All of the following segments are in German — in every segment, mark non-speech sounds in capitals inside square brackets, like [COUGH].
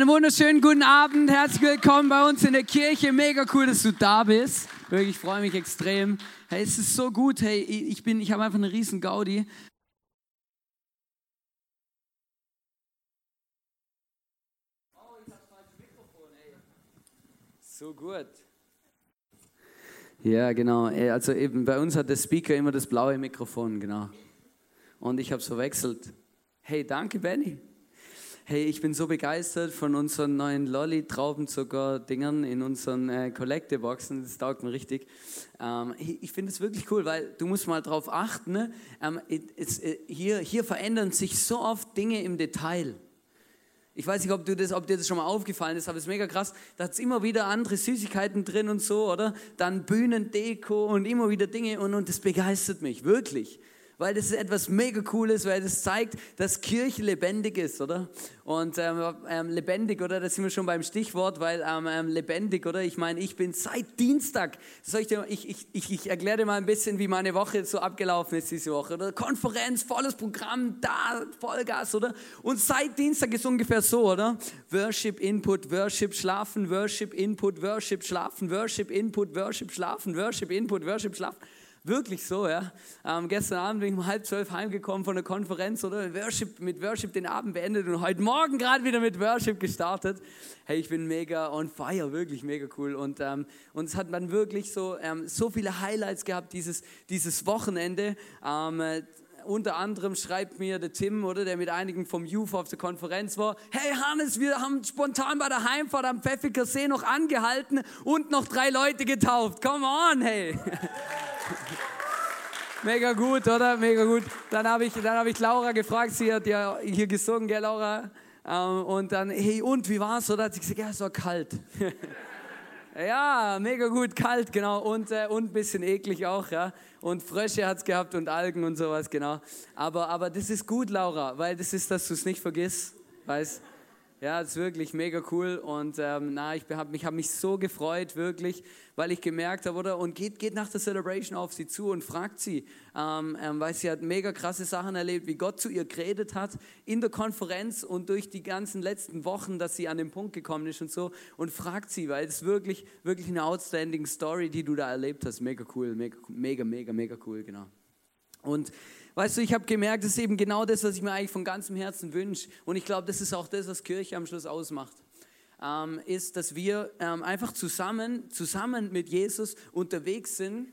Einen wunderschönen guten Abend. Herzlich willkommen bei uns in der Kirche. Mega cool, dass du da bist. Wirklich, ich freue mich extrem. Hey, es ist so gut. Hey, ich bin, ich habe einfach eine riesen Gaudi. So gut. Ja, genau. Also eben bei uns hat der Speaker immer das blaue Mikrofon, genau. Und ich habe es verwechselt. Hey, danke, Benny. Hey, ich bin so begeistert von unseren neuen Lolli-Traubenzucker-Dingern in unseren äh, Kollekte-Boxen. Das taugt mir richtig. Ähm, ich, ich finde es wirklich cool, weil du musst mal drauf achten. Ne? Ähm, es, äh, hier, hier verändern sich so oft Dinge im Detail. Ich weiß nicht, ob, du das, ob dir das schon mal aufgefallen ist, aber es ist mega krass. Da hat es immer wieder andere Süßigkeiten drin und so, oder? Dann Bühnendeko und immer wieder Dinge und, und das begeistert mich, wirklich weil das ist etwas mega Cooles, weil das zeigt, dass Kirche lebendig ist, oder? Und ähm, ähm, lebendig, oder? Da sind wir schon beim Stichwort, weil ähm, ähm lebendig, oder? Ich meine, ich bin seit Dienstag, soll ich, dir, ich, ich, ich, ich erkläre dir mal ein bisschen, wie meine Woche so abgelaufen ist diese Woche, oder? Konferenz, volles Programm, da, Vollgas, oder? Und seit Dienstag ist ungefähr so, oder? Worship, Input, Worship, Schlafen, Worship, Input, Worship, Schlafen, Worship, Input, Worship, Schlafen, Worship, Input, Worship, Schlafen. Wirklich so, ja. Ähm, gestern Abend bin ich um halb zwölf heimgekommen von der Konferenz oder Worship, mit Worship den Abend beendet und heute Morgen gerade wieder mit Worship gestartet. Hey, ich bin mega on fire, wirklich mega cool. Und, ähm, und es hat dann wirklich so, ähm, so viele Highlights gehabt dieses, dieses Wochenende. Unter anderem schreibt mir der Tim, oder, der mit einigen vom Youth auf der Konferenz war, hey Hannes, wir haben spontan bei der Heimfahrt am Pfeffiker See noch angehalten und noch drei Leute getauft. Come on, hey. [LAUGHS] Mega gut, oder? Mega gut. Dann habe ich, hab ich Laura gefragt, sie hat ja hier gesungen, gell, Laura? Ähm, und dann, hey, und wie war's? Oder hat sie gesagt, ja, es war kalt. [LAUGHS] ja, mega gut, kalt, genau. Und, äh, und ein bisschen eklig auch, ja. Und Frösche hat es gehabt und Algen und sowas, genau. Aber, aber das ist gut, Laura, weil das ist, dass du es nicht vergisst, weißt ja, ist wirklich mega cool und ähm, na, ich habe mich, hab mich so gefreut, wirklich, weil ich gemerkt habe, oder? Und geht, geht nach der Celebration auf sie zu und fragt sie, ähm, ähm, weil sie hat mega krasse Sachen erlebt, wie Gott zu ihr geredet hat in der Konferenz und durch die ganzen letzten Wochen, dass sie an den Punkt gekommen ist und so. Und fragt sie, weil es wirklich, wirklich eine outstanding Story, die du da erlebt hast. Mega cool, mega, mega, mega, mega cool, genau. Und Weißt du, ich habe gemerkt, das ist eben genau das, was ich mir eigentlich von ganzem Herzen wünsche. Und ich glaube, das ist auch das, was Kirche am Schluss ausmacht. Ähm, ist, dass wir ähm, einfach zusammen, zusammen mit Jesus unterwegs sind.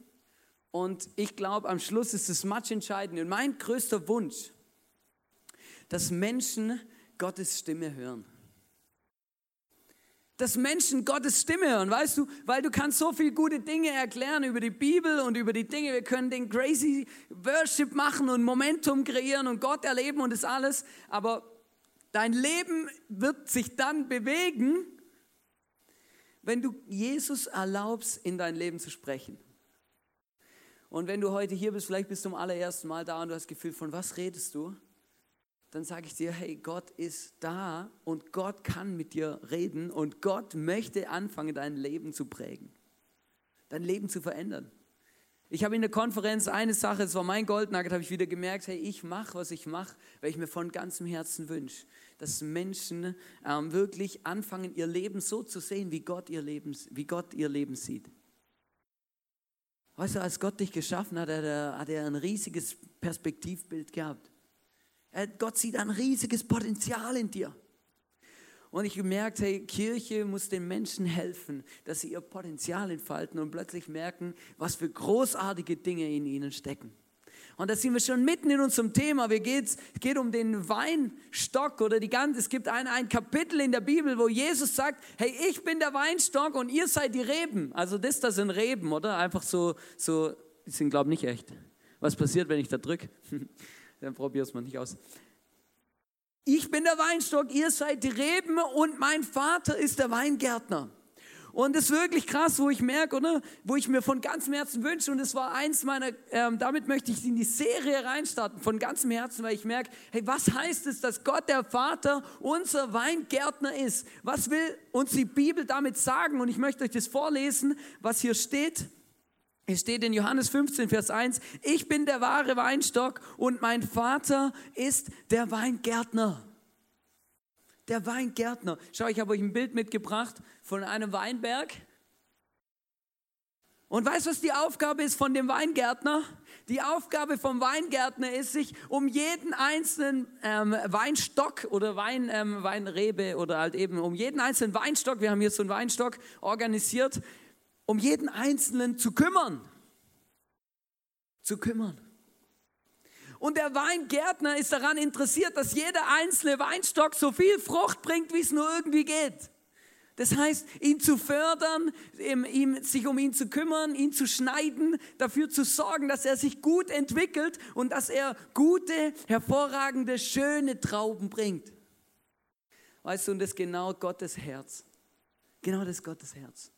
Und ich glaube, am Schluss ist es much entscheidend. Und mein größter Wunsch, dass Menschen Gottes Stimme hören dass Menschen Gottes Stimme hören, weißt du, weil du kannst so viele gute Dinge erklären über die Bibel und über die Dinge, wir können den crazy Worship machen und Momentum kreieren und Gott erleben und das alles, aber dein Leben wird sich dann bewegen, wenn du Jesus erlaubst, in dein Leben zu sprechen. Und wenn du heute hier bist, vielleicht bist du zum allerersten Mal da und du hast das Gefühl, von was redest du? Dann sage ich dir, hey, Gott ist da und Gott kann mit dir reden und Gott möchte anfangen, dein Leben zu prägen, dein Leben zu verändern. Ich habe in der Konferenz eine Sache, das war mein Goldnugget, habe ich wieder gemerkt, hey, ich mache, was ich mache, weil ich mir von ganzem Herzen wünsche, dass Menschen ähm, wirklich anfangen, ihr Leben so zu sehen, wie Gott ihr Leben, wie Gott ihr Leben sieht. Weißt du, als Gott dich geschaffen hat, hat er, hat er ein riesiges Perspektivbild gehabt. Gott sieht ein riesiges Potenzial in dir. Und ich gemerkt, hey, Kirche muss den Menschen helfen, dass sie ihr Potenzial entfalten und plötzlich merken, was für großartige Dinge in ihnen stecken. Und da sind wir schon mitten in unserem Thema. Wir geht's, es geht um den Weinstock oder die ganze. Es gibt ein, ein Kapitel in der Bibel, wo Jesus sagt: Hey, ich bin der Weinstock und ihr seid die Reben. Also das, das sind Reben, oder? Einfach so, so, die sind glaube ich nicht echt. Was passiert, wenn ich da drücke? [LAUGHS] Dann probier es mal nicht aus. Ich bin der Weinstock, ihr seid die Reben und mein Vater ist der Weingärtner. Und das ist wirklich krass, wo ich merke, oder? Wo ich mir von ganzem Herzen wünsche. Und es war eins meiner, ähm, damit möchte ich in die Serie reinstarten, von ganzem Herzen, weil ich merke, hey, was heißt es, dass Gott der Vater unser Weingärtner ist? Was will uns die Bibel damit sagen? Und ich möchte euch das vorlesen, was hier steht. Es steht in Johannes 15, Vers 1, ich bin der wahre Weinstock und mein Vater ist der Weingärtner der Weingärtner. Schau, ich habe euch ein Bild mitgebracht von einem Weinberg. Und weißt du, was die Aufgabe ist von dem Weingärtner? Die Aufgabe vom Weingärtner ist, sich um jeden einzelnen ähm, Weinstock oder Wein, ähm, Weinrebe oder halt eben um jeden einzelnen Weinstock, wir haben hier so einen Weinstock organisiert, um jeden einzelnen zu kümmern. Zu kümmern. Und der Weingärtner ist daran interessiert, dass jeder einzelne Weinstock so viel Frucht bringt, wie es nur irgendwie geht. Das heißt, ihn zu fördern, ihm, sich um ihn zu kümmern, ihn zu schneiden, dafür zu sorgen, dass er sich gut entwickelt und dass er gute, hervorragende, schöne Trauben bringt. Weißt du, und das ist genau Gottes Herz. Genau das ist Gottes Herz.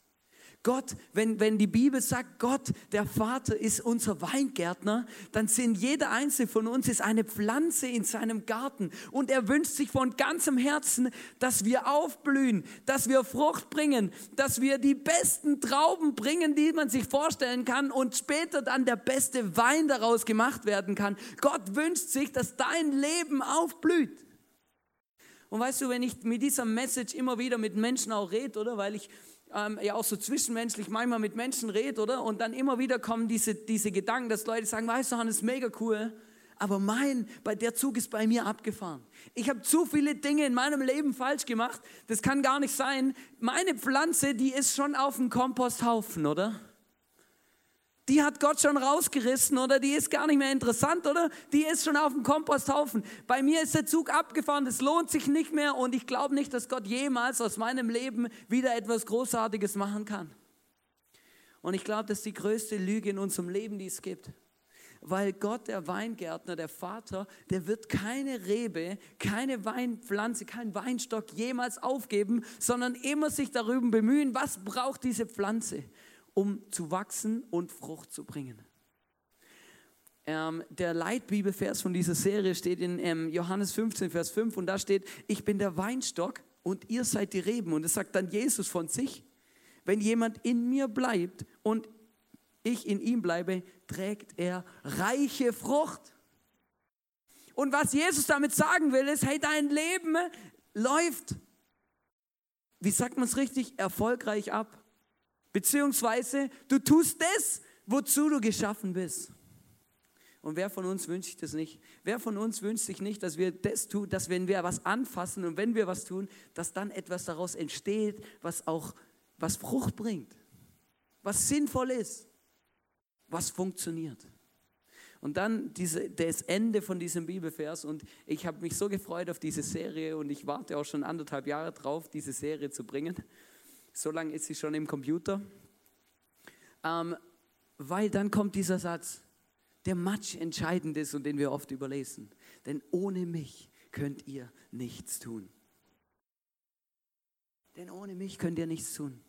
Gott, wenn, wenn die Bibel sagt, Gott, der Vater ist unser Weingärtner, dann sind jeder einzelne von uns ist eine Pflanze in seinem Garten und er wünscht sich von ganzem Herzen, dass wir aufblühen, dass wir Frucht bringen, dass wir die besten Trauben bringen, die man sich vorstellen kann und später dann der beste Wein daraus gemacht werden kann. Gott wünscht sich, dass dein Leben aufblüht. Und weißt du, wenn ich mit dieser Message immer wieder mit Menschen auch rede, oder? Weil ich ähm, ja auch so zwischenmenschlich manchmal mit Menschen redet, oder? Und dann immer wieder kommen diese, diese Gedanken, dass Leute sagen, weißt du, Hannes, mega cool, aber mein, bei der Zug ist bei mir abgefahren. Ich habe zu viele Dinge in meinem Leben falsch gemacht. Das kann gar nicht sein. Meine Pflanze, die ist schon auf dem Komposthaufen, oder? Die hat Gott schon rausgerissen oder die ist gar nicht mehr interessant oder die ist schon auf dem Komposthaufen. Bei mir ist der Zug abgefahren, es lohnt sich nicht mehr und ich glaube nicht, dass Gott jemals aus meinem Leben wieder etwas Großartiges machen kann. Und ich glaube, das ist die größte Lüge in unserem Leben, die es gibt. Weil Gott, der Weingärtner, der Vater, der wird keine Rebe, keine Weinpflanze, keinen Weinstock jemals aufgeben, sondern immer sich darüber bemühen, was braucht diese Pflanze um zu wachsen und Frucht zu bringen. Ähm, der Leitbibelvers von dieser Serie steht in ähm, Johannes 15, Vers 5 und da steht, ich bin der Weinstock und ihr seid die Reben. Und das sagt dann Jesus von sich, wenn jemand in mir bleibt und ich in ihm bleibe, trägt er reiche Frucht. Und was Jesus damit sagen will, ist, hey, dein Leben läuft, wie sagt man es richtig, erfolgreich ab. Beziehungsweise du tust das, wozu du geschaffen bist. Und wer von uns wünscht sich das nicht? Wer von uns wünscht sich nicht, dass wir das tun, dass wenn wir was anfassen und wenn wir was tun, dass dann etwas daraus entsteht, was auch was Frucht bringt, was sinnvoll ist, was funktioniert. Und dann diese, das Ende von diesem Bibelvers und ich habe mich so gefreut auf diese Serie und ich warte auch schon anderthalb Jahre drauf, diese Serie zu bringen. So lange ist sie schon im Computer. Ähm, weil dann kommt dieser Satz, der match entscheidend ist und den wir oft überlesen. Denn ohne mich könnt ihr nichts tun. Denn ohne mich könnt ihr nichts tun.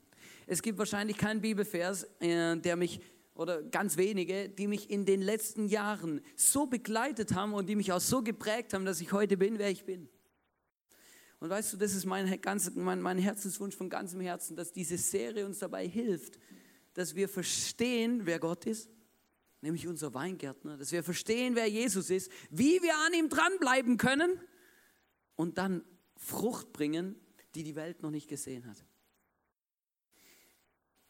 Es gibt wahrscheinlich keinen Bibelvers, äh, der mich, oder ganz wenige, die mich in den letzten Jahren so begleitet haben und die mich auch so geprägt haben, dass ich heute bin, wer ich bin. Und weißt du, das ist mein, ganz, mein, mein Herzenswunsch von ganzem Herzen, dass diese Serie uns dabei hilft, dass wir verstehen, wer Gott ist, nämlich unser Weingärtner, dass wir verstehen, wer Jesus ist, wie wir an ihm dranbleiben können und dann Frucht bringen, die die Welt noch nicht gesehen hat.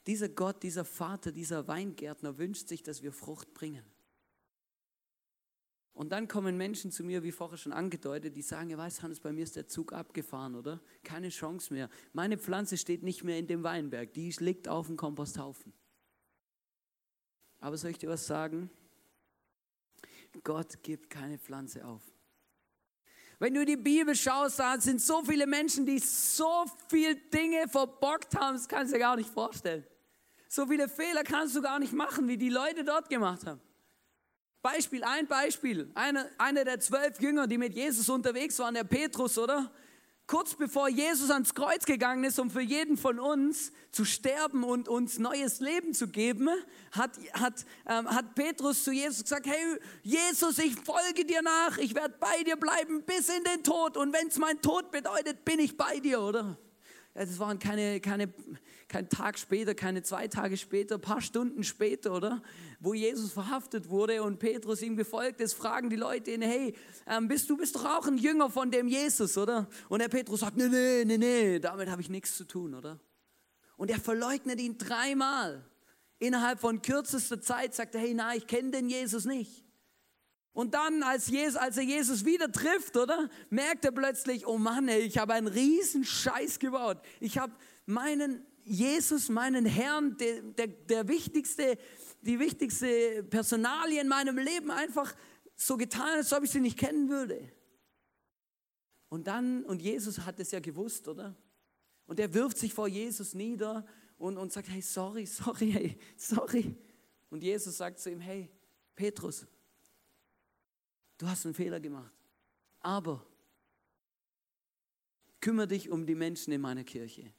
Dieser Gott, dieser Vater, dieser Weingärtner wünscht sich, dass wir Frucht bringen. Und dann kommen Menschen zu mir, wie vorher schon angedeutet, die sagen, ja weißt Hannes, bei mir ist der Zug abgefahren, oder? Keine Chance mehr. Meine Pflanze steht nicht mehr in dem Weinberg, die liegt auf dem Komposthaufen. Aber soll ich dir was sagen? Gott gibt keine Pflanze auf. Wenn du die Bibel schaust, da sind so viele Menschen, die so viele Dinge verbockt haben, das kannst du dir gar nicht vorstellen. So viele Fehler kannst du gar nicht machen, wie die Leute dort gemacht haben. Beispiel, ein Beispiel. Einer, einer der zwölf Jünger, die mit Jesus unterwegs waren, der Petrus, oder? kurz bevor Jesus ans Kreuz gegangen ist, um für jeden von uns zu sterben und uns neues Leben zu geben, hat, hat, ähm, hat Petrus zu Jesus gesagt, hey Jesus, ich folge dir nach, ich werde bei dir bleiben bis in den Tod und wenn es mein Tod bedeutet, bin ich bei dir, oder? Es waren keine, keine, kein Tag später, keine zwei Tage später, ein paar Stunden später, oder? Wo Jesus verhaftet wurde und Petrus ihm gefolgt ist, fragen die Leute ihn, hey, ähm, bist du bist doch auch ein Jünger von dem Jesus, oder? Und der Petrus sagt, nee, nee, nee, nee, damit habe ich nichts zu tun, oder? Und er verleugnet ihn dreimal. Innerhalb von kürzester Zeit sagt er, hey, na, ich kenne den Jesus nicht. Und dann, als, Jesus, als er Jesus wieder trifft, oder, merkt er plötzlich, oh Mann, ey, ich habe einen riesen Scheiß gebaut. Ich habe meinen Jesus, meinen Herrn, der, der, der wichtigste, die wichtigste Personalie in meinem Leben einfach so getan, als ob ich sie nicht kennen würde. Und dann, und Jesus hat es ja gewusst, oder? Und er wirft sich vor Jesus nieder und, und sagt, hey, sorry, sorry, hey, sorry. Und Jesus sagt zu ihm, hey, Petrus, du hast einen Fehler gemacht. Aber kümmere dich um die Menschen in meiner Kirche.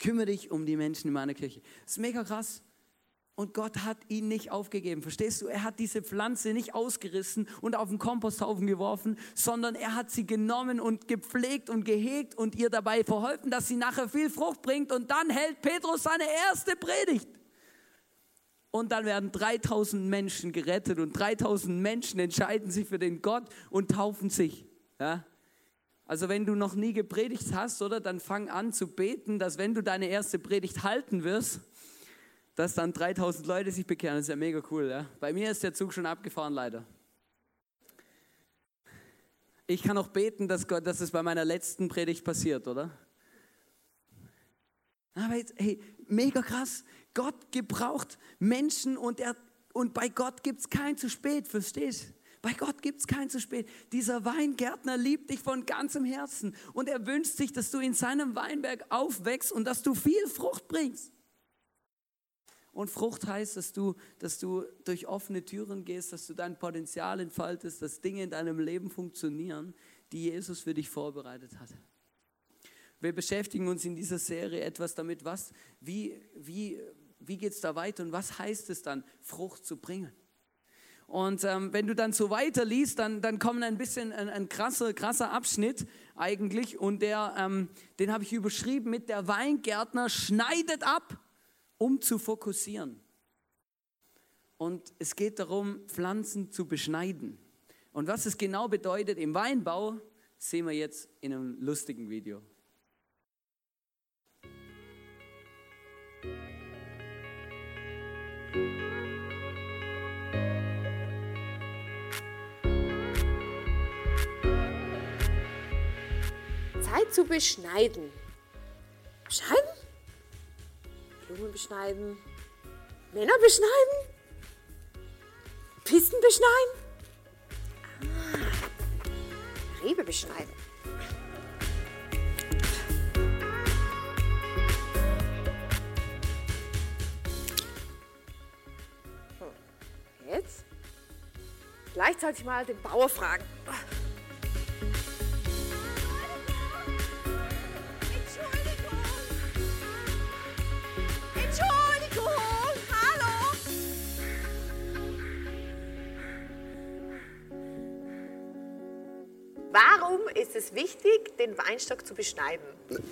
Kümmere dich um die Menschen in meiner Kirche. Das ist mega krass. Und Gott hat ihn nicht aufgegeben. Verstehst du? Er hat diese Pflanze nicht ausgerissen und auf den Komposthaufen geworfen, sondern er hat sie genommen und gepflegt und gehegt und ihr dabei verholfen, dass sie nachher viel Frucht bringt. Und dann hält Petrus seine erste Predigt. Und dann werden 3000 Menschen gerettet und 3000 Menschen entscheiden sich für den Gott und taufen sich. Ja? Also wenn du noch nie gepredigt hast, oder, dann fang an zu beten, dass wenn du deine erste Predigt halten wirst, dass dann 3000 Leute sich bekehren. Das ist ja mega cool. Ja? Bei mir ist der Zug schon abgefahren, leider. Ich kann auch beten, dass, Gott, dass es bei meiner letzten Predigt passiert, oder? Aber jetzt, hey, mega krass. Gott gebraucht Menschen und, er, und bei Gott gibt es kein zu spät, verstehst du? Bei Gott gibt es kein zu spät. Dieser Weingärtner liebt dich von ganzem Herzen und er wünscht sich, dass du in seinem Weinberg aufwächst und dass du viel Frucht bringst. Und Frucht heißt, dass du, dass du durch offene Türen gehst, dass du dein Potenzial entfaltest, dass Dinge in deinem Leben funktionieren, die Jesus für dich vorbereitet hat. Wir beschäftigen uns in dieser Serie etwas damit, was, wie, wie, wie geht es da weiter und was heißt es dann, Frucht zu bringen. Und ähm, wenn du dann so weiterliest, dann, dann kommt ein bisschen ein, ein krasser, krasser Abschnitt eigentlich und der, ähm, den habe ich überschrieben mit der Weingärtner schneidet ab, um zu fokussieren. Und es geht darum, Pflanzen zu beschneiden. Und was es genau bedeutet im Weinbau, sehen wir jetzt in einem lustigen Video. Zeit zu beschneiden. Beschneiden? Blumen beschneiden. Männer beschneiden? Pisten beschneiden? Ah, Rebe beschneiden. Jetzt? Ich mal den Bauer fragen. Es wichtig, den Weinstock zu beschneiden?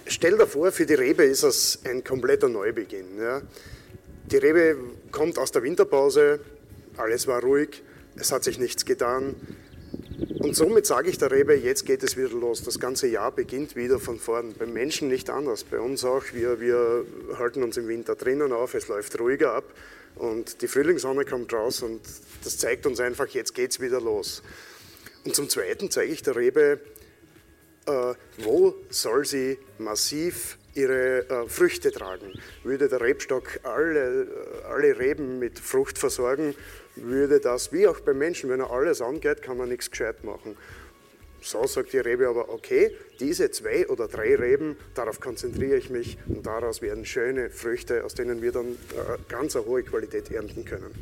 Stell dir vor, für die Rebe ist es ein kompletter Neubeginn. Ja. Die Rebe kommt aus der Winterpause, alles war ruhig, es hat sich nichts getan. Und somit sage ich der Rebe, jetzt geht es wieder los. Das ganze Jahr beginnt wieder von vorn. Beim Menschen nicht anders. Bei uns auch. Wir, wir halten uns im Winter drinnen auf, es läuft ruhiger ab und die Frühlingssonne kommt raus und das zeigt uns einfach, jetzt geht es wieder los. Und zum Zweiten zeige ich der Rebe, wo soll sie massiv ihre äh, Früchte tragen. Würde der Rebstock alle, äh, alle Reben mit Frucht versorgen, würde das, wie auch beim Menschen, wenn er alles angeht, kann man nichts gescheit machen. So sagt die Rebe aber, okay, diese zwei oder drei Reben, darauf konzentriere ich mich und daraus werden schöne Früchte, aus denen wir dann äh, ganz eine hohe Qualität ernten können.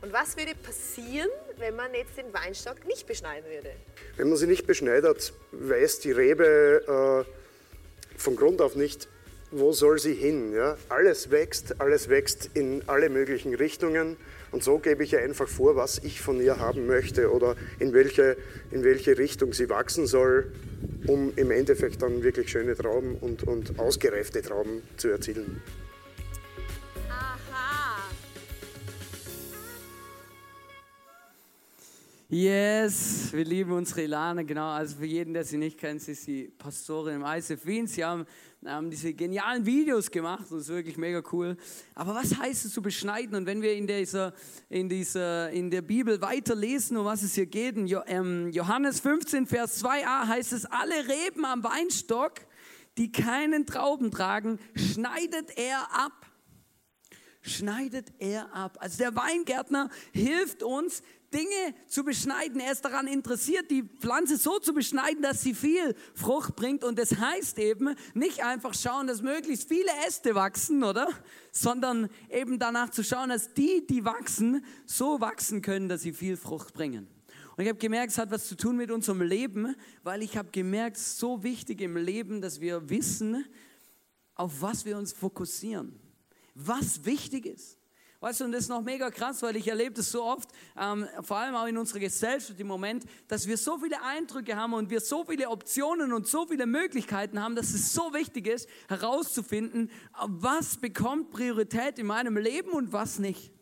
Und was würde passieren, wenn man jetzt den Weinstock nicht beschneiden würde? Wenn man sie nicht beschneidet, weiß die Rebe äh, von Grund auf nicht, wo soll sie hin. Ja? Alles wächst, alles wächst in alle möglichen Richtungen. Und so gebe ich ihr einfach vor, was ich von ihr haben möchte oder in welche, in welche Richtung sie wachsen soll, um im Endeffekt dann wirklich schöne Trauben und, und ausgereifte Trauben zu erzielen. Yes, wir lieben unsere Ilane, genau. Also für jeden, der sie nicht kennt, sie ist die Pastorin im ICF Wien. Sie haben, haben diese genialen Videos gemacht und das ist wirklich mega cool. Aber was heißt es zu beschneiden? Und wenn wir in dieser, in dieser, in der Bibel weiterlesen, um was es hier geht, in ähm, Johannes 15, Vers 2a heißt es, alle Reben am Weinstock, die keinen Trauben tragen, schneidet er ab schneidet er ab. Also der Weingärtner hilft uns, Dinge zu beschneiden. Er ist daran interessiert, die Pflanze so zu beschneiden, dass sie viel Frucht bringt. Und das heißt eben, nicht einfach schauen, dass möglichst viele Äste wachsen, oder? Sondern eben danach zu schauen, dass die, die wachsen, so wachsen können, dass sie viel Frucht bringen. Und ich habe gemerkt, es hat was zu tun mit unserem Leben, weil ich habe gemerkt, es ist so wichtig im Leben, dass wir wissen, auf was wir uns fokussieren was wichtig ist. Weißt du, und das ist noch mega krass, weil ich erlebe das so oft, ähm, vor allem auch in unserer Gesellschaft im Moment, dass wir so viele Eindrücke haben und wir so viele Optionen und so viele Möglichkeiten haben, dass es so wichtig ist, herauszufinden, was bekommt Priorität in meinem Leben und was nicht.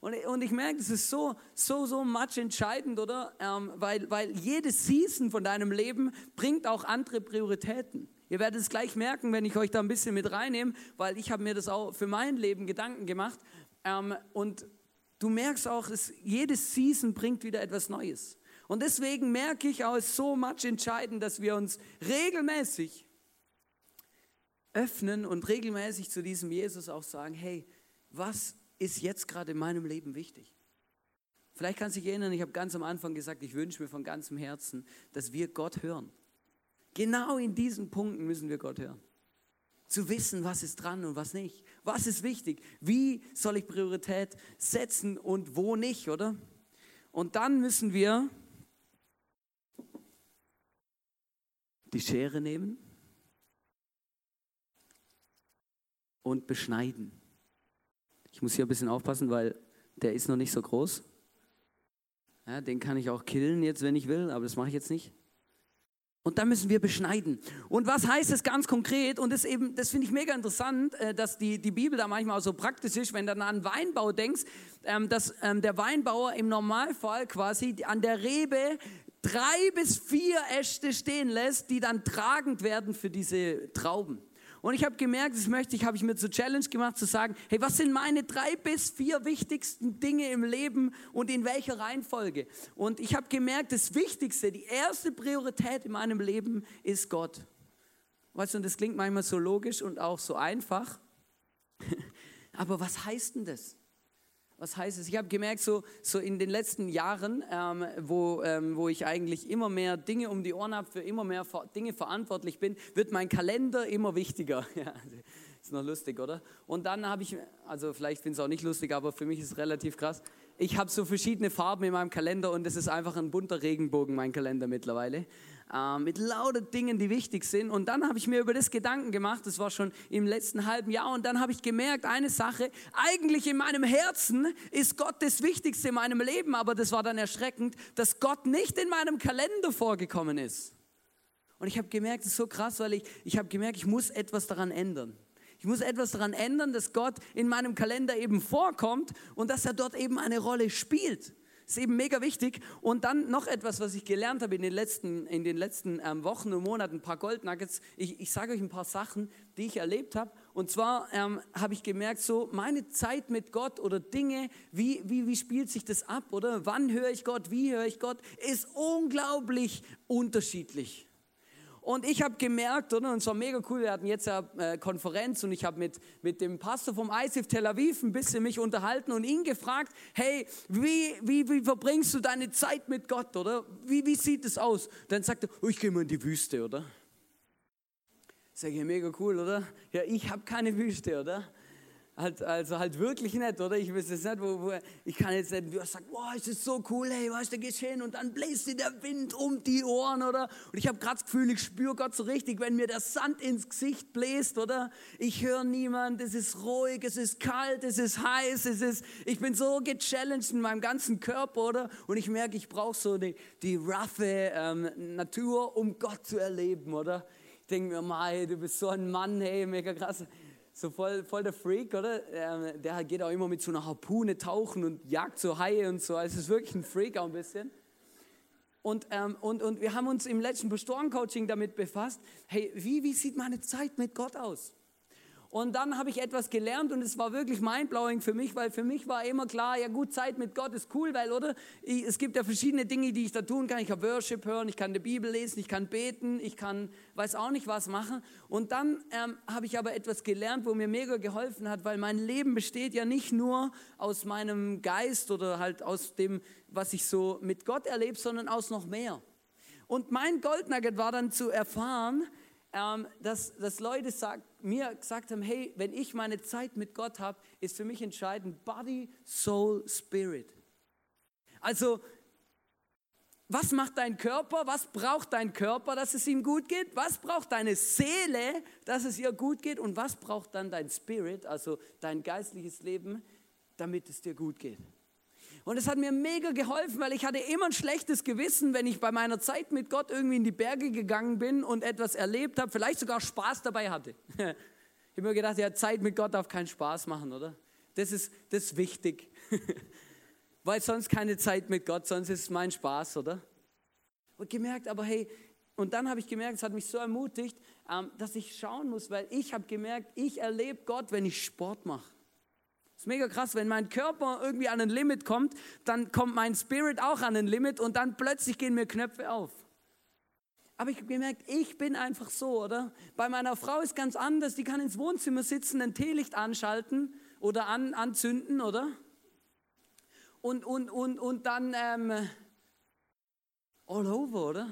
Und, und ich merke, das ist so, so, so much entscheidend, oder? Ähm, weil, weil jede Season von deinem Leben bringt auch andere Prioritäten. Ihr werdet es gleich merken, wenn ich euch da ein bisschen mit reinnehme, weil ich habe mir das auch für mein Leben Gedanken gemacht. Ähm, und du merkst auch, es, jede Season bringt wieder etwas Neues. Und deswegen merke ich auch, es ist so much entscheidend, dass wir uns regelmäßig öffnen und regelmäßig zu diesem Jesus auch sagen, hey, was ist jetzt gerade in meinem Leben wichtig? Vielleicht kannst du dich erinnern, ich habe ganz am Anfang gesagt, ich wünsche mir von ganzem Herzen, dass wir Gott hören. Genau in diesen Punkten müssen wir Gott hören. Zu wissen, was ist dran und was nicht. Was ist wichtig? Wie soll ich Priorität setzen und wo nicht, oder? Und dann müssen wir die Schere nehmen und beschneiden. Ich muss hier ein bisschen aufpassen, weil der ist noch nicht so groß. Ja, den kann ich auch killen jetzt, wenn ich will, aber das mache ich jetzt nicht. Und dann müssen wir beschneiden. Und was heißt es ganz konkret? Und das, das finde ich mega interessant, äh, dass die, die Bibel da manchmal auch so praktisch ist, wenn du dann an Weinbau denkst, ähm, dass ähm, der Weinbauer im Normalfall quasi an der Rebe drei bis vier Äste stehen lässt, die dann tragend werden für diese Trauben. Und ich habe gemerkt, das möchte ich, habe ich mir zur Challenge gemacht, zu sagen, hey, was sind meine drei bis vier wichtigsten Dinge im Leben und in welcher Reihenfolge? Und ich habe gemerkt, das Wichtigste, die erste Priorität in meinem Leben ist Gott. Weißt du, und das klingt manchmal so logisch und auch so einfach. [LAUGHS] Aber was heißt denn das? Was heißt es? Ich habe gemerkt, so, so in den letzten Jahren, ähm, wo, ähm, wo ich eigentlich immer mehr Dinge um die Ohren habe, für immer mehr Dinge verantwortlich bin, wird mein Kalender immer wichtiger. [LAUGHS] Ja, ist noch lustig, oder? Und dann habe ich, also vielleicht finde ich es auch nicht lustig, aber für mich ist es relativ krass. Ich habe so verschiedene Farben in meinem Kalender und es ist einfach ein bunter Regenbogen, mein Kalender mittlerweile äh, mit lauter Dingen, die wichtig sind. Und dann habe ich mir über das Gedanken gemacht, das war schon im letzten halben Jahr, und dann habe ich gemerkt, eine Sache, eigentlich in meinem Herzen ist Gott das Wichtigste in meinem Leben, aber das war dann erschreckend, dass Gott nicht in meinem Kalender vorgekommen ist. Und ich habe gemerkt, das ist so krass, weil ich, ich habe gemerkt, ich muss etwas daran ändern. Ich muss etwas daran ändern, dass Gott in meinem Kalender eben vorkommt und dass er dort eben eine Rolle spielt. Ist eben mega wichtig. Und dann noch etwas, was ich gelernt habe in den letzten, in den letzten ähm, Wochen und Monaten, ein paar Goldnuggets. Ich, ich sage euch ein paar Sachen, die ich erlebt habe. Und zwar ähm, habe ich gemerkt, so meine Zeit mit Gott oder Dinge, wie, wie, wie spielt sich das ab, oder? Wann höre ich Gott, wie höre ich Gott, ist unglaublich unterschiedlich. Und ich habe gemerkt, oder, und es war mega cool, wir hatten jetzt eine äh, Konferenz und ich habe mit, mit dem Pastor vom ICF Tel Aviv ein bisschen mich unterhalten und ihn gefragt, hey, wie, wie, wie verbringst du deine Zeit mit Gott, oder? Wie, wie sieht es aus? Dann sagt er, oh, ich gehe mal in die Wüste, oder? Sag ich, mega cool, oder? Ja, ich habe keine Wüste, oder? Halt, also halt wirklich nicht, oder? Ich weiß jetzt nicht, wo, wo ich kann jetzt nicht, wie er sagt, boah, ist so cool, hey, weißt du, gehst hin und dann bläst dir der Wind um die Ohren, oder? Und ich habe gerade das Gefühl, ich spüre Gott so richtig, wenn mir der Sand ins Gesicht bläst, oder? Ich höre niemand, es ist ruhig, es ist kalt, es ist heiß, es ist, ich bin so gechallenged in meinem ganzen Körper, oder? Und ich merke, ich brauche so die, die roughe ähm, Natur, um Gott zu erleben, oder? Ich denke mir mal, hey, du bist so ein Mann, hey, mega krass so voll, voll der Freak, oder? Ähm, der geht auch immer mit so einer Harpune tauchen und jagt so Haie und so. Also es ist wirklich ein Freak auch ein bisschen. Und, ähm, und, und wir haben uns im letzten Pastorencoaching damit befasst, hey, wie, wie sieht meine Zeit mit Gott aus? Und dann habe ich etwas gelernt und es war wirklich mindblowing für mich, weil für mich war immer klar, ja gut, Zeit mit Gott ist cool, weil, oder? Es gibt ja verschiedene Dinge, die ich da tun kann. Ich kann Worship hören, ich kann die Bibel lesen, ich kann beten, ich kann, weiß auch nicht was machen. Und dann ähm, habe ich aber etwas gelernt, wo mir mega geholfen hat, weil mein Leben besteht ja nicht nur aus meinem Geist oder halt aus dem, was ich so mit Gott erlebe, sondern aus noch mehr. Und mein Goldnugget war dann zu erfahren, ähm, dass, dass Leute sagt, mir gesagt haben, hey, wenn ich meine Zeit mit Gott habe, ist für mich entscheidend Body, Soul, Spirit. Also, was macht dein Körper? Was braucht dein Körper, dass es ihm gut geht? Was braucht deine Seele, dass es ihr gut geht? Und was braucht dann dein Spirit, also dein geistliches Leben, damit es dir gut geht? Und es hat mir mega geholfen, weil ich hatte immer ein schlechtes Gewissen, wenn ich bei meiner Zeit mit Gott irgendwie in die Berge gegangen bin und etwas erlebt habe, vielleicht sogar Spaß dabei hatte. [LAUGHS] Ich habe mir gedacht, ja, Zeit mit Gott darf keinen Spaß machen, oder? Das ist, das ist wichtig. [LAUGHS] weil sonst keine Zeit mit Gott, sonst ist es mein Spaß, oder? Und gemerkt, aber hey, und dann habe ich gemerkt, es hat mich so ermutigt, ähm, dass ich schauen muss, weil ich habe gemerkt, ich erlebe Gott, wenn ich Sport mache. Ist mega krass, wenn mein Körper irgendwie an ein Limit kommt, dann kommt mein Spirit auch an ein Limit und dann plötzlich gehen mir Knöpfe auf. Aber ich habe gemerkt, ich bin einfach so, oder? Bei meiner Frau ist ganz anders, die kann ins Wohnzimmer sitzen, ein Teelicht anschalten oder an, anzünden, oder? Und, und, und, und dann ähm, all over, oder?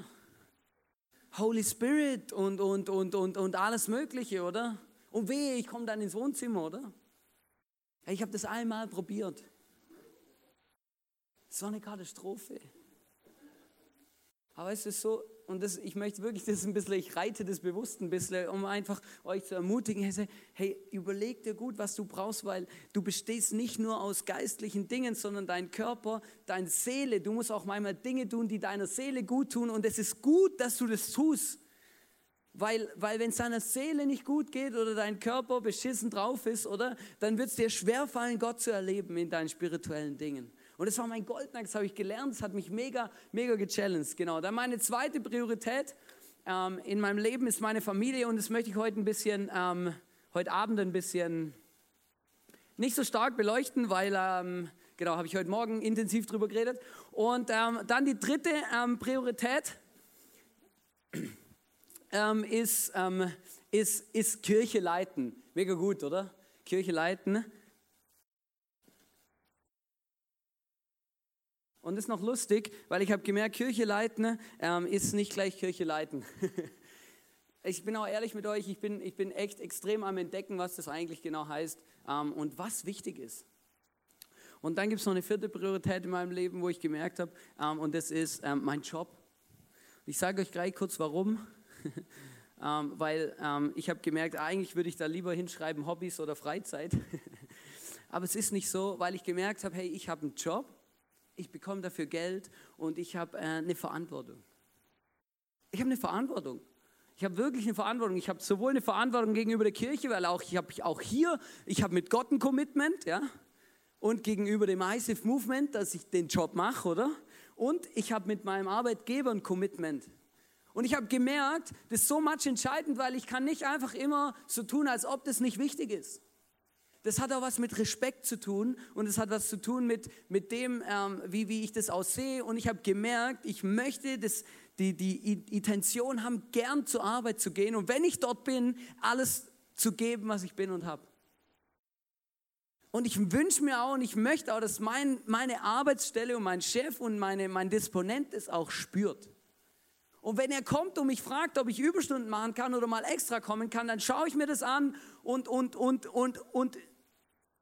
Holy Spirit und, und, und, und, und alles Mögliche, oder? Und weh, ich komme dann ins Wohnzimmer, oder? Ich habe das einmal probiert. Es war eine Katastrophe. Aber es ist so, und das, ich möchte wirklich das ein bisschen, ich reite das bewusst ein bisschen, um einfach euch zu ermutigen, hey, überleg dir gut, was du brauchst, weil du bestehst nicht nur aus geistlichen Dingen, sondern dein Körper, deine Seele, du musst auch manchmal Dinge tun, die deiner Seele gut tun und es ist gut, dass du das tust. Weil, weil wenn es deiner Seele nicht gut geht oder dein Körper beschissen drauf ist, oder, dann wird es dir schwerfallen, Gott zu erleben in deinen spirituellen Dingen. Und das war mein Goldnagel, das habe ich gelernt, das hat mich mega, mega gechallenged. Genau. Dann meine zweite Priorität ähm, in meinem Leben ist meine Familie und das möchte ich heute ein bisschen, ähm, heute Abend ein bisschen nicht so stark beleuchten, weil, ähm, genau, habe ich heute Morgen intensiv drüber geredet. Und ähm, dann die dritte ähm, Priorität ähm, ist, ähm, ist, ist Kirche leiten. Mega gut, oder? Kirche leiten. Und ist noch lustig, weil ich habe gemerkt, Kirche leiten ähm, ist nicht gleich Kirche leiten. [LAUGHS] ich bin auch ehrlich mit euch, ich bin, ich bin echt extrem am Entdecken, was das eigentlich genau heißt ähm, und was wichtig ist. Und dann gibt es noch eine vierte Priorität in meinem Leben, wo ich gemerkt habe, ähm, und das ist ähm, mein Job. Ich sage euch gleich kurz warum. [LAUGHS] ähm, weil ähm, ich habe gemerkt, eigentlich würde ich da lieber hinschreiben Hobbys oder Freizeit. [LAUGHS] Aber es ist nicht so, weil ich gemerkt habe, hey, ich habe einen Job, ich bekomme dafür Geld und ich habe äh, eine Verantwortung. Ich habe eine Verantwortung. Ich habe wirklich eine Verantwortung. Ich habe sowohl eine Verantwortung gegenüber der Kirche, weil auch ich habe auch hier, ich habe mit Gott ein Commitment, ja, und gegenüber dem ISIF Movement, dass ich den Job mache, oder? Und ich habe mit meinem Arbeitgeber ein Commitment. Und ich habe gemerkt, das ist so much entscheidend, weil ich kann nicht einfach immer so tun, als ob das nicht wichtig ist. Das hat auch was mit Respekt zu tun und es hat was zu tun mit, mit dem, ähm, wie, wie ich das aussehe. Und ich habe gemerkt, ich möchte das, die, die Intention haben, gern zur Arbeit zu gehen und wenn ich dort bin, alles zu geben, was ich bin und habe. Und ich wünsche mir auch und ich möchte auch, dass mein, meine Arbeitsstelle und mein Chef und meine, mein Disponent es auch spürt. Und wenn er kommt und mich fragt, ob ich Überstunden machen kann oder mal extra kommen kann, dann schaue ich mir das an und, und, und, und, und,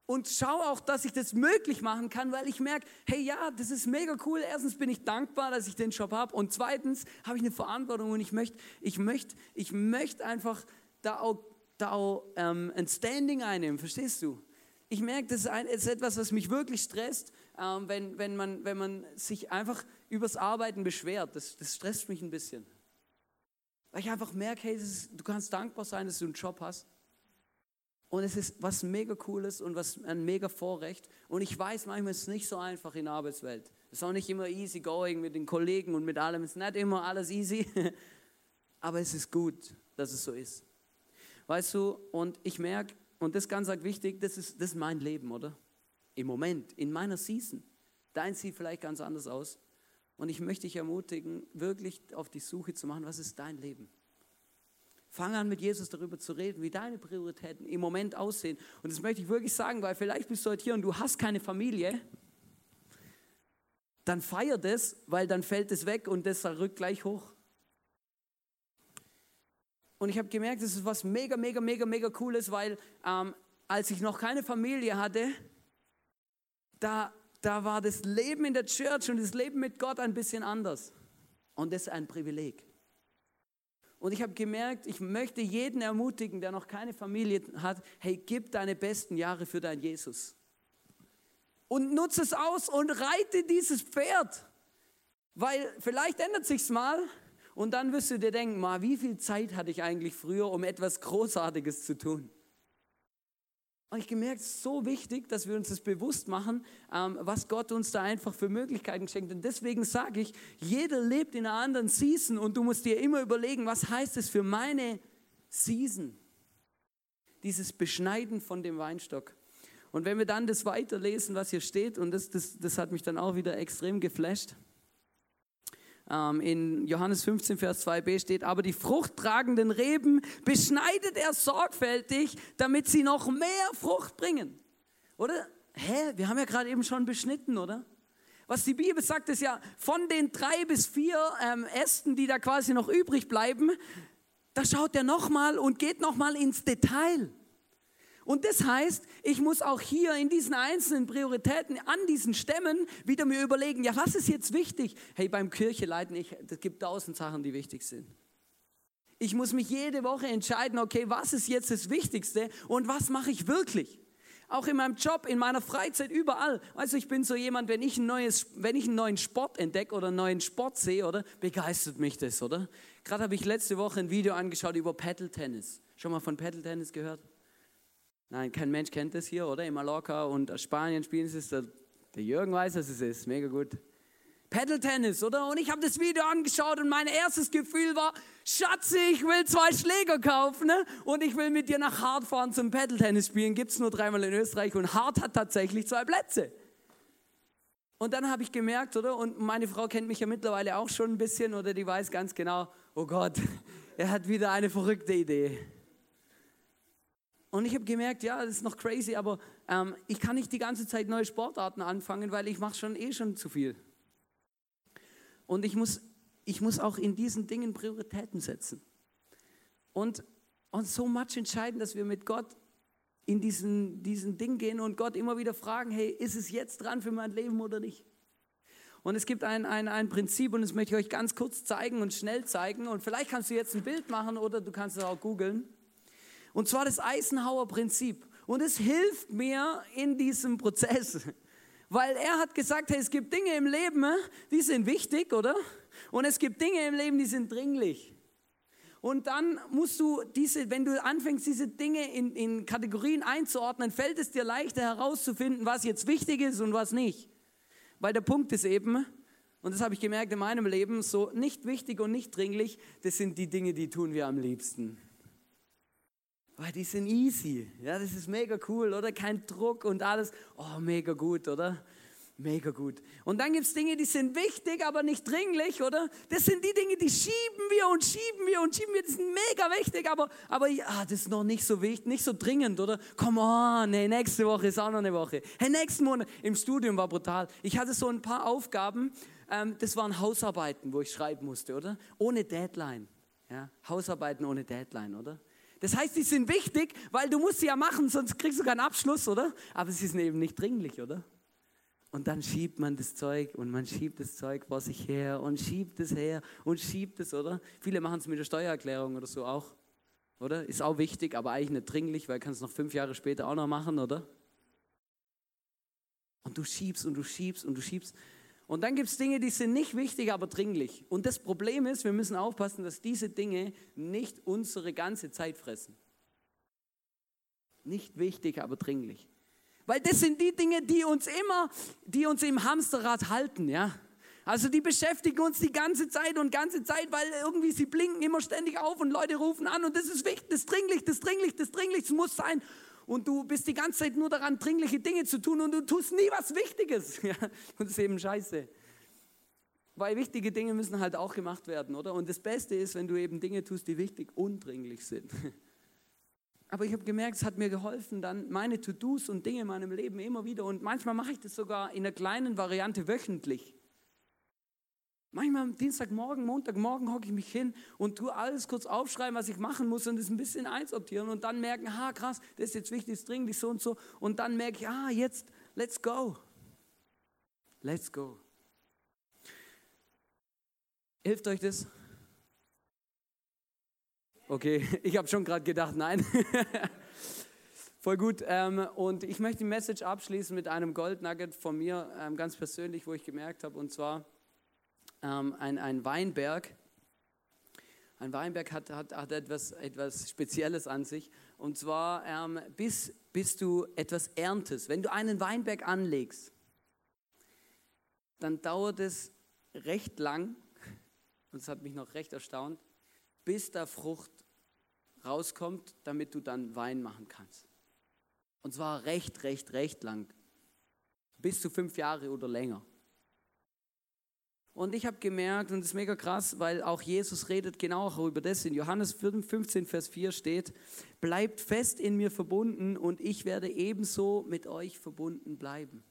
und schaue auch, dass ich das möglich machen kann, weil ich merke, hey ja, das ist mega cool. Erstens bin ich dankbar, dass ich den Job habe und zweitens habe ich eine Verantwortung und ich möchte, ich möchte, ich möchte einfach da auch, da auch ähm, ein Standing einnehmen, verstehst du? Ich merke, das ist, ein, ist etwas, was mich wirklich stresst, ähm, wenn, wenn, man, wenn man sich einfach übers Arbeiten beschwert. Das, das stresst mich ein bisschen. Weil ich einfach merke, hey, ist, du kannst dankbar sein, dass du einen Job hast. Und es ist was mega Cooles und was ein mega Vorrecht. Und ich weiß, manchmal ist es nicht so einfach in der Arbeitswelt. Es ist auch nicht immer easy going mit den Kollegen und mit allem. Es ist nicht immer alles easy. [LAUGHS] Aber es ist gut, dass es so ist. Weißt du, und ich merke, und das ist ganz wichtig, das ist, das ist mein Leben, oder? Im Moment, in meiner Season. Dein sieht vielleicht ganz anders aus. Und ich möchte dich ermutigen, wirklich auf die Suche zu machen, was ist dein Leben? Fang an, mit Jesus darüber zu reden, wie deine Prioritäten im Moment aussehen. Und das möchte ich wirklich sagen, weil vielleicht bist du heute hier und du hast keine Familie. Dann feier das, weil dann fällt es weg und das rückt gleich hoch. Und ich habe gemerkt, das ist was mega, mega, mega, mega cooles, weil ähm, als ich noch keine Familie hatte, da, da war das Leben in der Church und das Leben mit Gott ein bisschen anders. Und das ist ein Privileg. Und ich habe gemerkt, ich möchte jeden ermutigen, der noch keine Familie hat, hey, gib deine besten Jahre für dein Jesus. Und nutze es aus und reite dieses Pferd. Weil vielleicht ändert sich's mal und dann wirst du dir denken, mal, wie viel Zeit hatte ich eigentlich früher, um etwas Großartiges zu tun? Und ich gemerkt, es ist so wichtig, dass wir uns das bewusst machen, ähm, was Gott uns da einfach für Möglichkeiten schenkt. Und deswegen sage ich, jeder lebt in einer anderen Season und du musst dir immer überlegen, was heißt es für meine Season? Dieses Beschneiden von dem Weinstock. Und wenn wir dann das weiterlesen, was hier steht, und das, das, das hat mich dann auch wieder extrem geflasht, in Johannes 15, Vers 2b steht, aber die fruchttragenden Reben beschneidet er sorgfältig, damit sie noch mehr Frucht bringen. Oder? Hä? Wir haben ja gerade eben schon beschnitten, oder? Was die Bibel sagt, ist ja, von den drei bis vier ähm, Ästen, die da quasi noch übrig bleiben, da schaut er nochmal und geht nochmal ins Detail. Und das heißt, ich muss auch hier in diesen einzelnen Prioritäten an diesen Stämmen wieder mir überlegen, ja, was ist jetzt wichtig? Hey, beim Kircheleiten, es gibt tausend Sachen, die wichtig sind. Ich muss mich jede Woche entscheiden, okay, was ist jetzt das Wichtigste und was mache ich wirklich? Auch in meinem Job, in meiner Freizeit, überall. Also ich bin so jemand, wenn ich, ein neues, wenn ich einen neuen Sport entdecke oder einen neuen Sport sehe, oder begeistert mich das, oder? Gerade habe ich letzte Woche ein Video angeschaut über Paddle Tennis. Schon mal von Paddle Tennis gehört? Nein, kein Mensch kennt das hier, oder? In Mallorca und Spanien spielen sie es. Der, der Jürgen weiß, was es ist. Mega gut. Paddle Tennis, oder? Und ich habe das Video angeschaut und mein erstes Gefühl war, Schatze, ich will zwei Schläger kaufen ne? und ich will mit dir nach Hart fahren zum Paddle Tennis spielen. Gibt es nur dreimal in Österreich und Hart hat tatsächlich zwei Plätze. Und dann habe ich gemerkt, oder? Und meine Frau kennt mich ja mittlerweile auch schon ein bisschen, oder die weiß ganz genau, oh Gott, [LAUGHS] er hat wieder eine verrückte Idee. Und ich habe gemerkt, ja, das ist noch crazy, aber ähm, ich kann nicht die ganze Zeit neue Sportarten anfangen, weil ich mache schon eh schon zu viel. Und ich muss, ich muss auch in diesen Dingen Prioritäten setzen. Und, und so much entscheiden, dass wir mit Gott in diesen, diesen Ding gehen und Gott immer wieder fragen, hey, ist es jetzt dran für mein Leben oder nicht? Und es gibt ein, ein, ein Prinzip und das möchte ich euch ganz kurz zeigen und schnell zeigen. Und vielleicht kannst du jetzt ein Bild machen oder du kannst es auch googeln. Und zwar das Eisenhower Prinzip. Und es hilft mir in diesem Prozess. Weil er hat gesagt, hey, es gibt Dinge im Leben, die sind wichtig, oder? Und es gibt Dinge im Leben, die sind dringlich. Und dann musst du diese, wenn du anfängst, diese Dinge in, in Kategorien einzuordnen, fällt es dir leichter herauszufinden, was jetzt wichtig ist und was nicht. Weil der Punkt ist eben, und das habe ich gemerkt in meinem Leben, so nicht wichtig und nicht dringlich, das sind die Dinge, die tun wir am liebsten weil die sind easy. Ja, das ist mega cool, oder? Kein Druck und alles. Oh, mega gut, oder? Mega gut. Und dann gibt es Dinge, die sind wichtig, aber nicht dringlich, oder? Das sind die Dinge, die schieben wir und schieben wir und schieben wir. Die sind mega wichtig, aber, aber ja, das ist noch nicht so wichtig, nicht so dringend, oder? Come on, hey, nächste Woche ist auch noch eine Woche. Hey, nächsten Monat. Im Studium war brutal. Ich hatte so ein paar Aufgaben, ähm, das waren Hausarbeiten, wo ich schreiben musste, oder? Ohne Deadline. Ja? Hausarbeiten ohne Deadline, oder? Das heißt, die sind wichtig, weil du musst sie ja machen, sonst kriegst du keinen Abschluss, oder? Aber sie sind eben nicht dringlich, oder? Und dann schiebt man das Zeug und man schiebt das Zeug vor sich her und schiebt es her und schiebt es, oder? Viele machen es mit der Steuererklärung oder so auch, oder? Ist auch wichtig, aber eigentlich nicht dringlich, weil kannst es noch fünf Jahre später auch noch machen, oder? Und du schiebst und du schiebst und du schiebst. Und dann gibt es Dinge, die sind nicht wichtig, aber dringlich. Und das Problem ist, wir müssen aufpassen, dass diese Dinge nicht unsere ganze Zeit fressen. Nicht wichtig, aber dringlich. Weil das sind die Dinge, die uns immer, die uns im Hamsterrad halten, ja. Also die beschäftigen uns die ganze Zeit und ganze Zeit, weil irgendwie sie blinken immer ständig auf und Leute rufen an und das ist wichtig, das ist dringlich, das ist dringlich, das ist dringlich, das muss sein. Und du bist die ganze Zeit nur daran, dringliche Dinge zu tun und du tust nie was Wichtiges. [LAUGHS] Ja, und das ist eben scheiße. Weil wichtige Dinge müssen halt auch gemacht werden, oder? Und das Beste ist, wenn du eben Dinge tust, die wichtig und dringlich sind. [LAUGHS] Aber ich habe gemerkt, es hat mir geholfen, dann meine To-Dos und Dinge in meinem Leben immer wieder. Und manchmal mache ich das sogar in einer kleinen Variante wöchentlich. Manchmal am Dienstagmorgen, Montagmorgen hocke ich mich hin und tue alles kurz aufschreiben, was ich machen muss und es ein bisschen einsortieren und dann merken, ha krass, das ist jetzt wichtig, das ist dringlich, so und so. Und dann merke ich, ah, jetzt, let's go. Let's go. Hilft euch das? Okay, [LAUGHS] ich habe schon gerade gedacht, nein. [LAUGHS] Voll gut. Ähm, und ich möchte die Message abschließen mit einem Goldnugget von mir, ähm, ganz persönlich, wo ich gemerkt habe, und zwar ähm, ein, ein Weinberg. Ein Weinberg hat, hat, hat etwas, etwas Spezielles an sich. Und zwar, bis, bis du etwas erntest. Wenn du einen Weinberg anlegst, dann dauert es recht lang, und es hat mich noch recht erstaunt, bis da Frucht rauskommt, damit du dann Wein machen kannst. Und zwar recht, recht, recht lang. Bis zu fünf Jahre oder länger. Und ich habe gemerkt, und das ist mega krass, weil auch Jesus redet genau auch über das. In Johannes 15, Vers 4 steht, bleibt fest in mir verbunden und ich werde ebenso mit euch verbunden bleiben.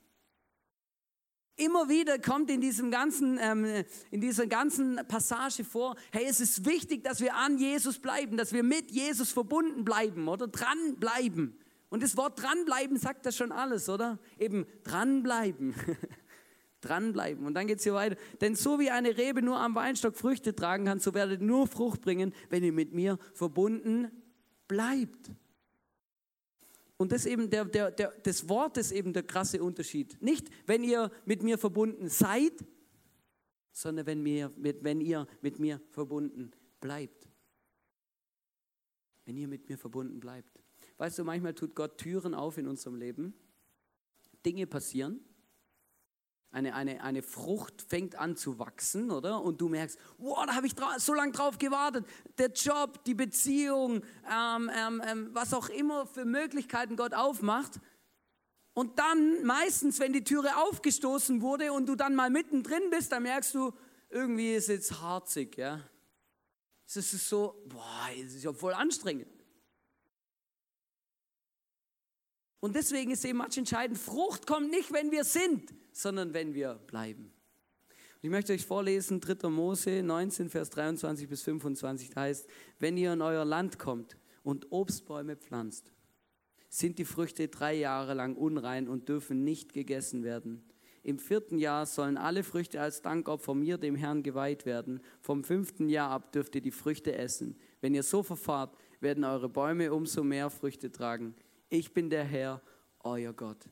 Immer wieder kommt in, diesem ganzen, ähm, in dieser ganzen Passage vor, hey, es ist wichtig, dass wir an Jesus bleiben, dass wir mit Jesus verbunden bleiben oder dranbleiben. Und das Wort dranbleiben sagt das schon alles, oder? Eben dranbleiben. [LAUGHS] dranbleiben. Und dann geht es hier weiter. Denn so wie eine Rebe nur am Weinstock Früchte tragen kann, so werdet ihr nur Frucht bringen, wenn ihr mit mir verbunden bleibt. Und das, eben der, der, der, das Wort ist eben der krasse Unterschied. Nicht, wenn ihr mit mir verbunden seid, sondern wenn, mir, mit, wenn ihr mit mir verbunden bleibt. Wenn ihr mit mir verbunden bleibt. Weißt du, manchmal tut Gott Türen auf in unserem Leben. Dinge passieren eine, eine, eine Frucht fängt an zu wachsen, oder? Und du merkst, wow, da habe ich so lange drauf gewartet. Der Job, die Beziehung, ähm, ähm, ähm, was auch immer für Möglichkeiten Gott aufmacht. Und dann meistens, wenn die Türe aufgestoßen wurde und du dann mal mittendrin bist, dann merkst du, irgendwie ist es harzig, ja. Es ist so, boah, es ist ja voll anstrengend. Und deswegen ist eben manchmal entscheidend, Frucht kommt nicht, wenn wir sind, sondern wenn wir bleiben. Und ich möchte euch vorlesen, 3. Mose 19, Vers 23 bis 25, da heißt, wenn ihr in euer Land kommt und Obstbäume pflanzt, sind die Früchte drei Jahre lang unrein und dürfen nicht gegessen werden. Im vierten Jahr sollen alle Früchte als Dankopfer mir, dem Herrn, geweiht werden. Vom fünften Jahr ab dürft ihr die Früchte essen. Wenn ihr so verfahrt, werden eure Bäume umso mehr Früchte tragen. Ich bin der Herr, euer Gott.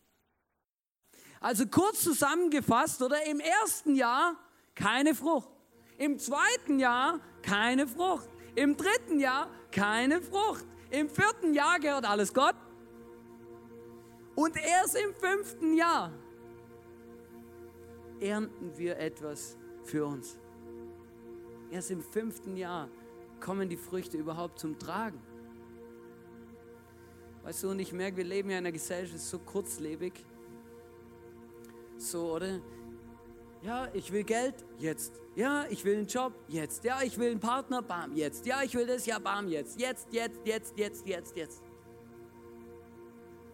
Also kurz zusammengefasst, oder im ersten Jahr keine Frucht. Im zweiten Jahr keine Frucht. Im dritten Jahr keine Frucht. Im vierten Jahr gehört alles Gott. Und erst im fünften Jahr ernten wir etwas für uns. Erst im fünften Jahr kommen die Früchte überhaupt zum Tragen. Weißt du, und ich merke, wir leben ja in einer Gesellschaft, so kurzlebig. So, oder? Ja, ich will Geld, jetzt. Ja, ich will einen Job, jetzt. Ja, ich will einen Partner, bam, jetzt. Ja, ich will das, ja, bam, jetzt. Jetzt, jetzt, jetzt, jetzt, jetzt, jetzt.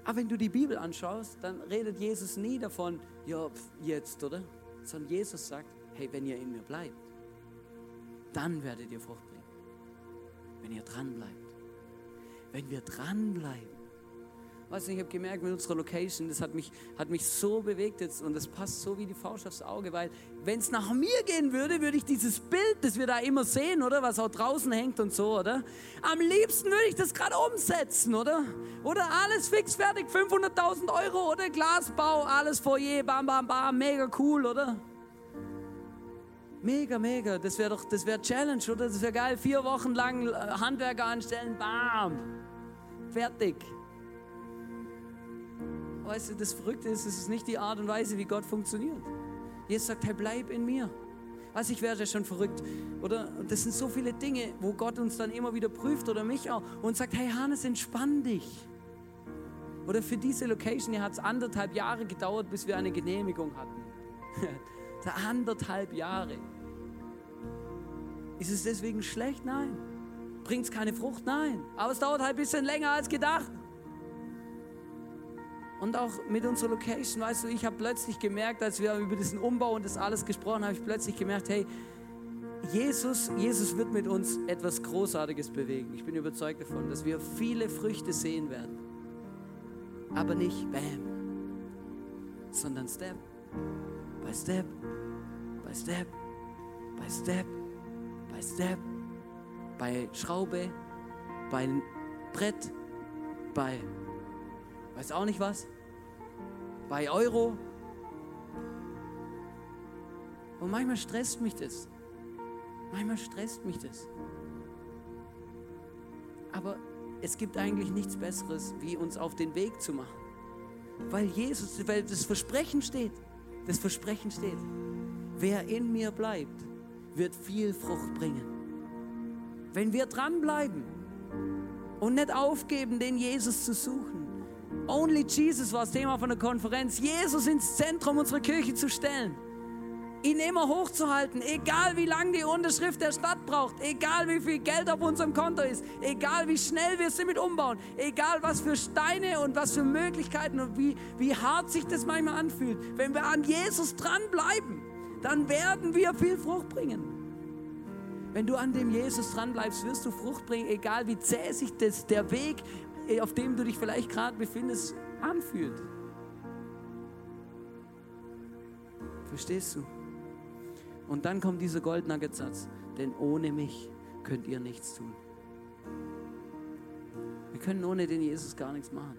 Aber wenn du die Bibel anschaust, dann redet Jesus nie davon, ja, pf, jetzt, oder? Sondern Jesus sagt, hey, wenn ihr in mir bleibt, dann werdet ihr Frucht bringen. Wenn ihr dran bleibt. Wenn wir dranbleiben. Weißt du, ich habe gemerkt mit unserer Location, das hat mich, hat mich so bewegt jetzt und das passt so wie die Faust aufs Auge, weil wenn es nach mir gehen würde, würde ich dieses Bild, das wir da immer sehen, oder, was auch draußen hängt und so, oder? Am liebsten würde ich das gerade umsetzen, oder? Oder alles fix fertig, 500.000 Euro, oder Glasbau, alles Foyer, bam, bam, bam, mega cool, oder? Mega, mega, das wäre doch, das wäre Challenge, oder? Das wäre geil, vier Wochen lang äh, Handwerker anstellen, bam, fertig. Weißt du, das Verrückte ist, es ist nicht die Art und Weise, wie Gott funktioniert. Jesus sagt, hey, bleib in mir. Weiß ich ja schon verrückt, oder? Das sind so viele Dinge, wo Gott uns dann immer wieder prüft oder mich auch und sagt, hey Hannes, entspann dich. Oder für diese Location hier hat es anderthalb Jahre gedauert, bis wir eine Genehmigung hatten. [LAUGHS] anderthalb Jahre. Ist es deswegen schlecht? Nein. Bringt es keine Frucht? Nein. Aber es dauert halt ein bisschen länger als gedacht. Und auch mit unserer Location, weißt du, ich habe plötzlich gemerkt, als wir über diesen Umbau und das alles gesprochen haben, habe ich plötzlich gemerkt, hey, Jesus, Jesus wird mit uns etwas Großartiges bewegen. Ich bin überzeugt davon, dass wir viele Früchte sehen werden. Aber nicht Bam, sondern Step by Step by Step by Step by Step, bei Schraube, bei Brett, bei weiß auch nicht was, bei Euro. Und manchmal stresst mich das. Manchmal stresst mich das. Aber es gibt eigentlich nichts Besseres, wie uns auf den Weg zu machen. Weil Jesus, weil das Versprechen steht. Das Versprechen steht. Wer in mir bleibt, wird viel Frucht bringen. Wenn wir dranbleiben und nicht aufgeben, den Jesus zu suchen. Only Jesus war das Thema von der Konferenz. Jesus ins Zentrum unserer Kirche zu stellen. Ihn immer hochzuhalten, egal wie lang die Unterschrift der Stadt braucht, egal wie viel Geld auf unserem Konto ist, egal wie schnell wir es damit umbauen, egal was für Steine und was für Möglichkeiten und wie, wie hart sich das manchmal anfühlt. Wenn wir an Jesus dranbleiben, dann werden wir viel Frucht bringen. Wenn du an dem Jesus dranbleibst, wirst du Frucht bringen, egal wie zäh sich das, der Weg, auf dem du dich vielleicht gerade befindest, anfühlt. Verstehst du? Und dann kommt dieser Goldnugget-Satz, denn ohne mich könnt ihr nichts tun. Wir können ohne den Jesus gar nichts machen.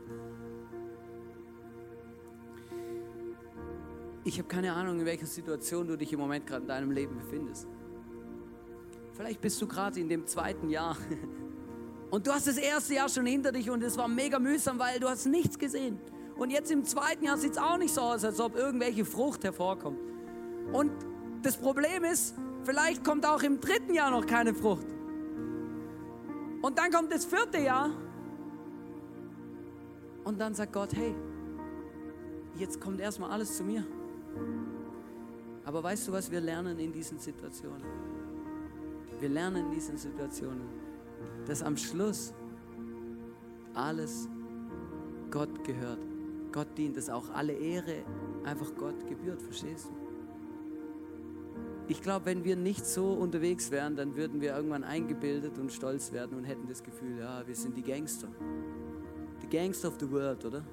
Ich habe keine Ahnung, in welcher Situation du dich im Moment gerade in deinem Leben befindest. Vielleicht bist du gerade in dem zweiten Jahr [LAUGHS] und du hast das erste Jahr schon hinter dich und es war mega mühsam, weil du hast nichts gesehen. Und jetzt im zweiten Jahr sieht es auch nicht so aus, als ob irgendwelche Frucht hervorkommt. Und das Problem ist, vielleicht kommt auch im dritten Jahr noch keine Frucht. Und dann kommt das vierte Jahr und dann sagt Gott, hey, jetzt kommt erstmal alles zu mir. Aber weißt du, was wir lernen in diesen Situationen? Wir lernen in diesen Situationen, dass am Schluss alles Gott gehört. Gott dient, dass auch alle Ehre einfach Gott gebührt, verstehst du? Ich glaube, wenn wir nicht so unterwegs wären, dann würden wir irgendwann eingebildet und stolz werden und hätten das Gefühl, ja, wir sind die Gangster. Die Gangster of the world, oder?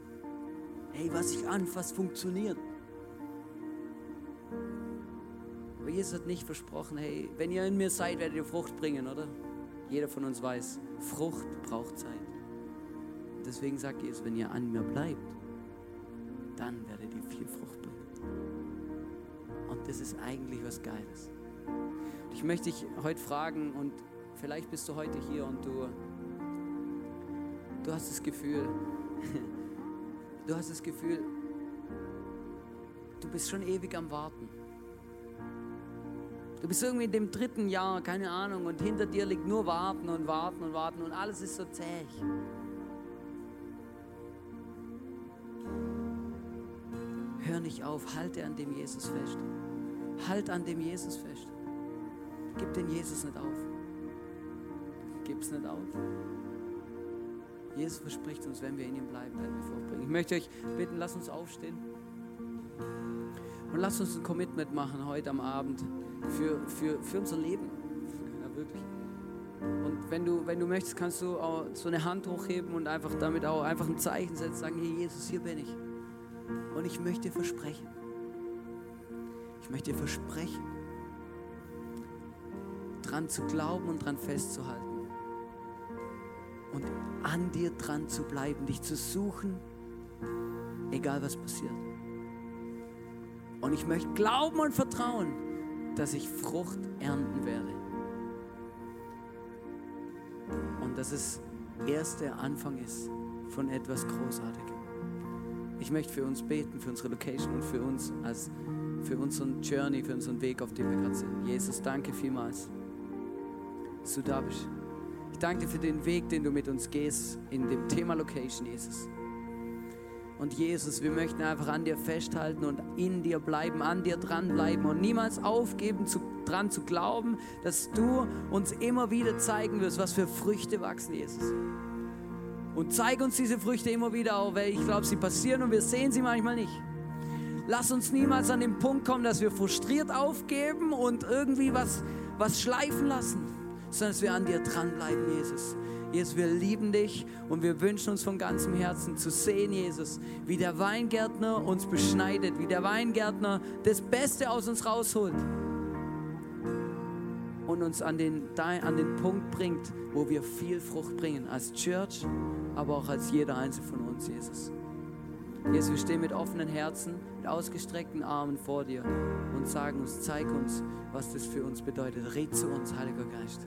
Hey, was ich anfasse, funktioniert. Aber Jesus hat nicht versprochen, hey, wenn ihr in mir seid, werdet ihr Frucht bringen, oder? Jeder von uns weiß, Frucht braucht Zeit. Deswegen sagt Jesus, wenn ihr an mir bleibt, dann werdet ihr viel Frucht bringen. Und das ist eigentlich was Geiles. Und ich möchte dich heute fragen und vielleicht bist du heute hier und du, du hast das Gefühl, [LAUGHS] du hast das Gefühl, du bist schon ewig am Warten. Du bist irgendwie in dem dritten Jahr, keine Ahnung, und hinter dir liegt nur Warten und Warten und Warten und alles ist so zäh. Hör nicht auf, halte an dem Jesus fest. Halt an dem Jesus fest. Gib den Jesus nicht auf. Gib's nicht auf. Jesus verspricht uns, wenn wir in ihm bleiben, werden wir fortbringen. Ich möchte euch bitten, lasst uns aufstehen. Und lasst uns ein Commitment machen heute am Abend für, für, für unser Leben. Ja, wirklich. Und wenn du, wenn du möchtest, kannst du auch so eine Hand hochheben und einfach damit auch einfach ein Zeichen setzen, sagen, hey Jesus, hier bin ich. Und ich möchte versprechen, ich möchte versprechen, dran zu glauben und dran festzuhalten. Und an dir dran zu bleiben, dich zu suchen, egal was passiert. Und ich möchte glauben und vertrauen, dass ich Frucht ernten werde. Und dass es erst der Anfang ist von etwas Großartigem. Ich möchte für uns beten, für unsere Location und für uns als für unseren Journey, für unseren Weg, auf dem wir gerade sind. Jesus, danke vielmals, dass du da bist. Ich danke dir für den Weg, den du mit uns gehst in dem Thema Location, Jesus. Und Jesus, wir möchten einfach an dir festhalten und in dir bleiben, an dir dranbleiben und niemals aufgeben, zu, dran zu glauben, dass du uns immer wieder zeigen wirst, was für Früchte wachsen, Jesus. Und zeig uns diese Früchte immer wieder auch, weil ich glaube, sie passieren und wir sehen sie manchmal nicht. Lass uns niemals an den Punkt kommen, dass wir frustriert aufgeben und irgendwie was, was schleifen lassen, sondern dass wir an dir dranbleiben, Jesus. Jesus, wir lieben dich und wir wünschen uns von ganzem Herzen zu sehen, Jesus, wie der Weingärtner uns beschneidet, wie der Weingärtner das Beste aus uns rausholt und uns an den, an den Punkt bringt, wo wir viel Frucht bringen, als Church, aber auch als jeder Einzelne von uns, Jesus. Jesus, wir stehen mit offenen Herzen, mit ausgestreckten Armen vor dir und sagen uns, zeig uns, was das für uns bedeutet. Red zu uns, Heiliger Geist.